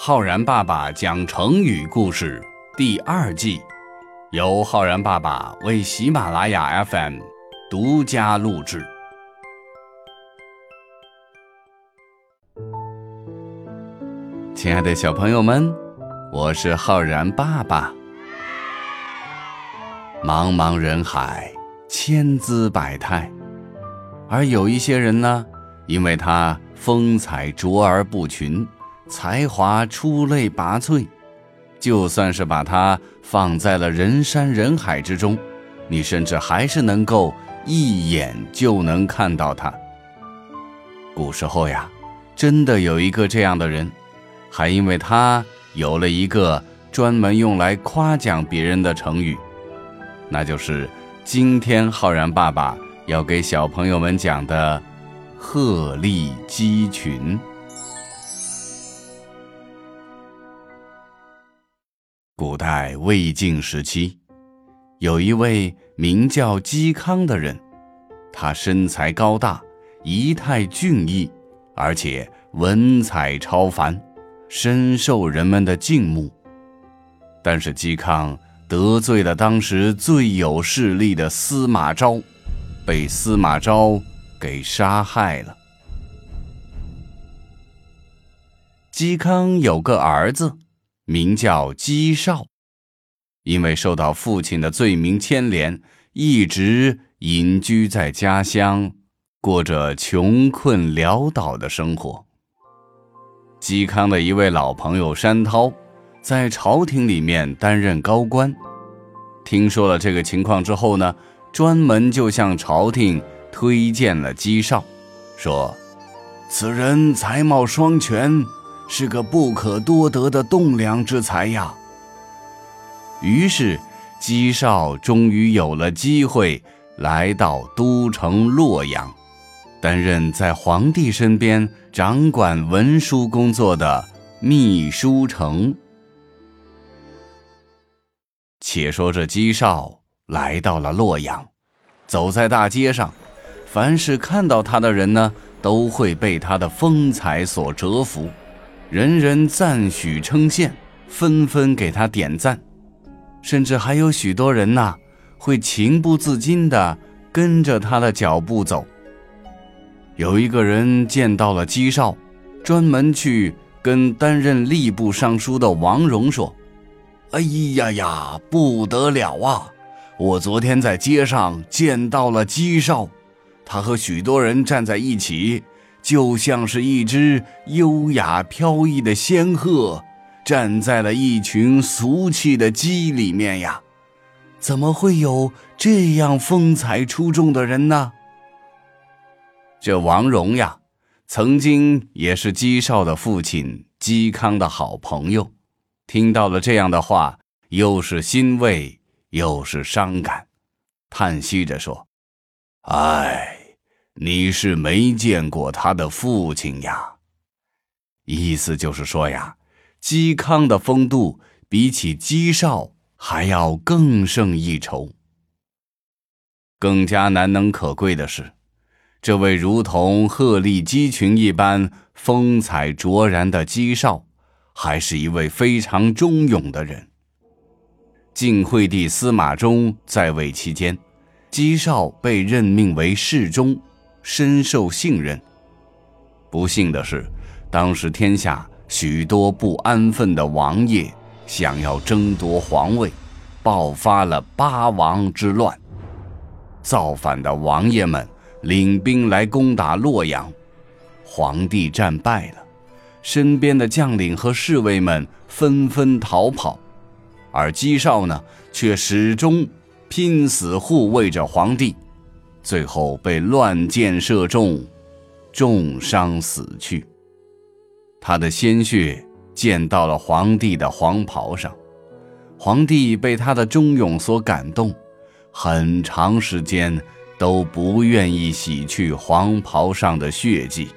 浩然爸爸讲成语故事第二季，由浩然爸爸为喜马拉雅 FM 独家录制。亲爱的小朋友们，我是浩然爸爸。茫茫人海，千姿百态，而有一些人呢，因为他风采卓而不群。才华出类拔萃，就算是把它放在了人山人海之中，你甚至还是能够一眼就能看到他。古时候呀，真的有一个这样的人，还因为他有了一个专门用来夸奖别人的成语，那就是今天浩然爸爸要给小朋友们讲的“鹤立鸡群”。古代魏晋时期，有一位名叫嵇康的人，他身材高大，仪态俊逸，而且文采超凡，深受人们的敬慕。但是嵇康得罪了当时最有势力的司马昭，被司马昭给杀害了。嵇康有个儿子。名叫嵇绍，因为受到父亲的罪名牵连，一直隐居在家乡，过着穷困潦倒的生活。嵇康的一位老朋友山涛，在朝廷里面担任高官，听说了这个情况之后呢，专门就向朝廷推荐了嵇绍，说：“此人才貌双全。”是个不可多得的栋梁之才呀。于是，姬少终于有了机会来到都城洛阳，担任在皇帝身边掌管文书工作的秘书丞。且说这姬少来到了洛阳，走在大街上，凡是看到他的人呢，都会被他的风采所折服。人人赞许称羡，纷纷给他点赞，甚至还有许多人呐，会情不自禁地跟着他的脚步走。有一个人见到了嵇绍，专门去跟担任吏部尚书的王戎说：“哎呀呀，不得了啊！我昨天在街上见到了嵇绍，他和许多人站在一起。”就像是一只优雅飘逸的仙鹤，站在了一群俗气的鸡里面呀！怎么会有这样风采出众的人呢？这王戎呀，曾经也是嵇绍的父亲嵇康的好朋友，听到了这样的话，又是欣慰又是伤感，叹息着说：“唉。”你是没见过他的父亲呀，意思就是说呀，嵇康的风度比起嵇绍还要更胜一筹。更加难能可贵的是，这位如同鹤立鸡群一般风采卓然的嵇绍，还是一位非常忠勇的人。晋惠帝司马衷在位期间，嵇绍被任命为侍中。深受信任。不幸的是，当时天下许多不安分的王爷想要争夺皇位，爆发了八王之乱。造反的王爷们领兵来攻打洛阳，皇帝战败了，身边的将领和侍卫们纷纷逃跑，而嵇绍呢，却始终拼死护卫着皇帝。最后被乱箭射中，重伤死去。他的鲜血溅到了皇帝的黄袍上，皇帝被他的忠勇所感动，很长时间都不愿意洗去黄袍上的血迹，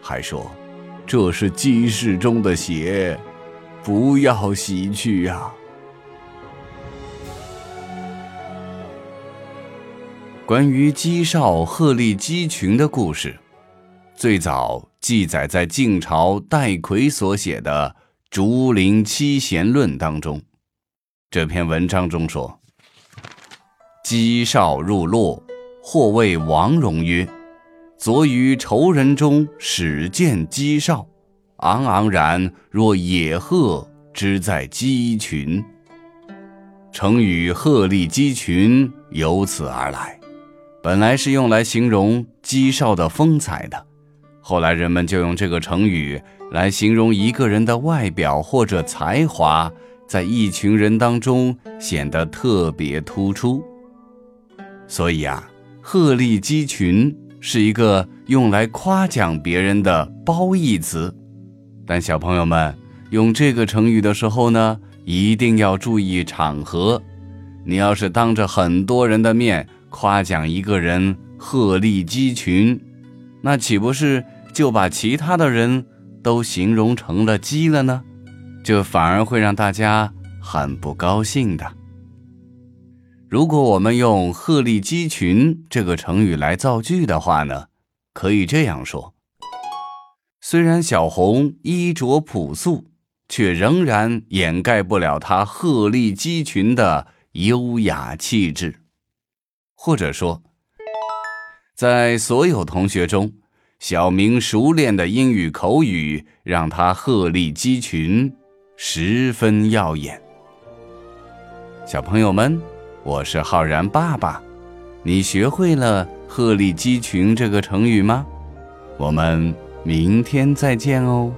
还说：“这是鸡世中的血，不要洗去呀。”关于嵇少鹤立鸡群的故事，最早记载在晋朝戴逵所写的《竹林七贤论》当中，这篇文章中说：“姬少入洛，或谓王戎曰：‘昨于仇人中始见姬少，昂昂然若野鹤之在鸡群。’成语‘鹤立鸡群’由此而来，本来是用来形容姬少的风采的。”后来人们就用这个成语来形容一个人的外表或者才华，在一群人当中显得特别突出。所以啊，鹤立鸡群是一个用来夸奖别人的褒义词。但小朋友们用这个成语的时候呢，一定要注意场合。你要是当着很多人的面夸奖一个人鹤立鸡群，那岂不是就把其他的人都形容成了鸡了呢？这反而会让大家很不高兴的。如果我们用“鹤立鸡群”这个成语来造句的话呢，可以这样说：虽然小红衣着朴素，却仍然掩盖不了她鹤立鸡群的优雅气质。或者说，在所有同学中，小明熟练的英语口语让他鹤立鸡群，十分耀眼。小朋友们，我是浩然爸爸，你学会了“鹤立鸡群”这个成语吗？我们明天再见哦。